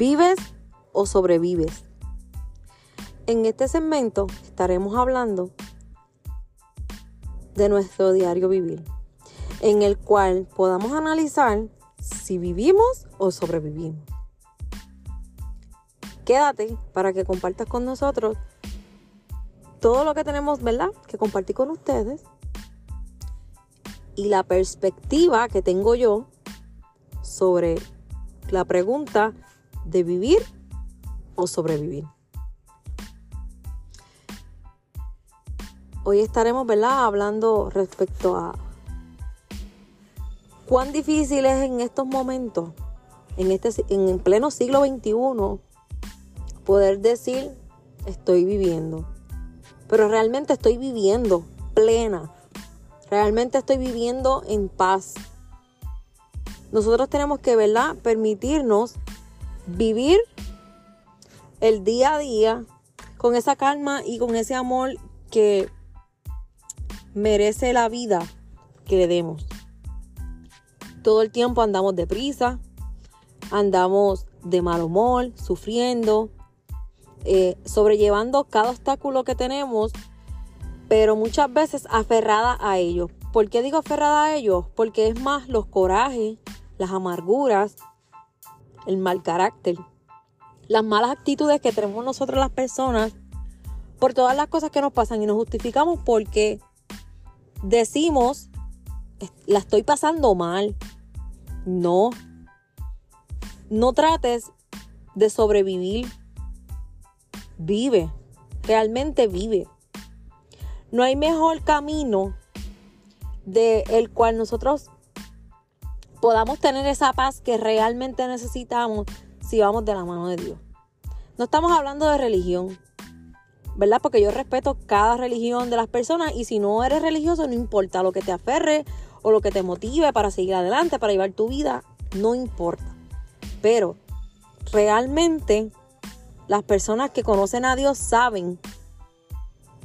¿Vives o sobrevives? En este segmento estaremos hablando de nuestro diario vivir, en el cual podamos analizar si vivimos o sobrevivimos. Quédate para que compartas con nosotros todo lo que tenemos, ¿verdad? Que compartir con ustedes y la perspectiva que tengo yo sobre la pregunta de vivir o sobrevivir. Hoy estaremos, ¿verdad?, hablando respecto a cuán difícil es en estos momentos, en, este, en pleno siglo XXI, poder decir estoy viviendo. Pero realmente estoy viviendo plena. Realmente estoy viviendo en paz. Nosotros tenemos que, ¿verdad?, permitirnos vivir el día a día con esa calma y con ese amor que merece la vida que le demos. Todo el tiempo andamos deprisa, andamos de mal humor, sufriendo, eh, sobrellevando cada obstáculo que tenemos, pero muchas veces aferrada a ellos. ¿Por qué digo aferrada a ellos? Porque es más los corajes, las amarguras, el mal carácter, las malas actitudes que tenemos nosotros las personas por todas las cosas que nos pasan y nos justificamos porque decimos, la estoy pasando mal. No. No trates de sobrevivir. Vive. Realmente vive. No hay mejor camino de el cual nosotros podamos tener esa paz que realmente necesitamos si vamos de la mano de Dios. No estamos hablando de religión, ¿verdad? Porque yo respeto cada religión de las personas y si no eres religioso, no importa lo que te aferre o lo que te motive para seguir adelante, para llevar tu vida, no importa. Pero realmente las personas que conocen a Dios saben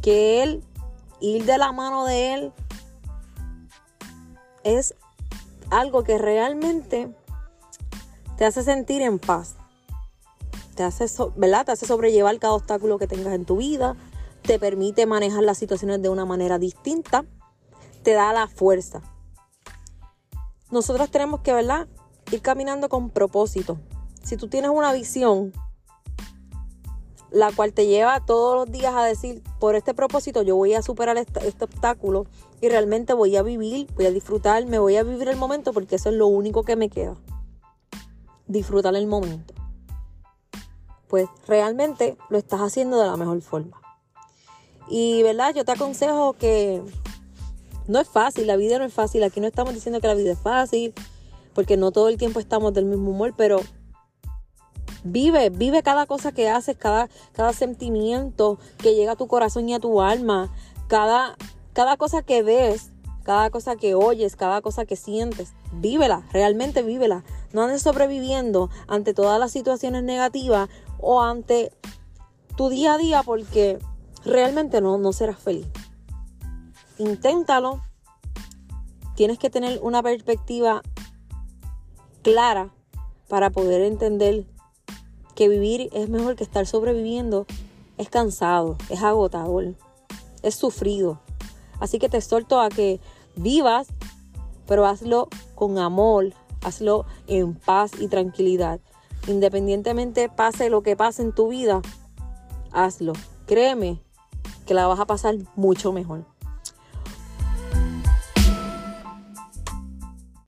que Él, ir de la mano de Él, es algo que realmente te hace sentir en paz. Te hace, ¿verdad? te hace sobrellevar cada obstáculo que tengas en tu vida. Te permite manejar las situaciones de una manera distinta. Te da la fuerza. Nosotros tenemos que, ¿verdad? Ir caminando con propósito. Si tú tienes una visión, la cual te lleva todos los días a decir, por este propósito yo voy a superar este, obstáculo y realmente voy a vivir, voy a disfrutar, me voy a vivir el momento porque eso es lo único que me queda disfrutar el momento. Pues realmente lo estás haciendo de la mejor forma. Y verdad, yo te aconsejo que no es fácil, la vida no es fácil. Aquí no estamos diciendo que la vida es fácil, porque no todo el tiempo estamos del mismo humor, pero vive, vive cada cosa que haces, cada, cada sentimiento que llega a tu corazón y a tu alma, cada, cada cosa que ves, cada cosa que oyes, cada cosa que sientes. Vívela, realmente vívela. No andes sobreviviendo ante todas las situaciones negativas o ante tu día a día porque realmente no, no serás feliz. Inténtalo. Tienes que tener una perspectiva clara para poder entender que vivir es mejor que estar sobreviviendo. Es cansado, es agotador, es sufrido. Así que te exhorto a que vivas, pero hazlo con amor, hazlo en paz y tranquilidad. Independientemente pase lo que pase en tu vida, hazlo. Créeme que la vas a pasar mucho mejor.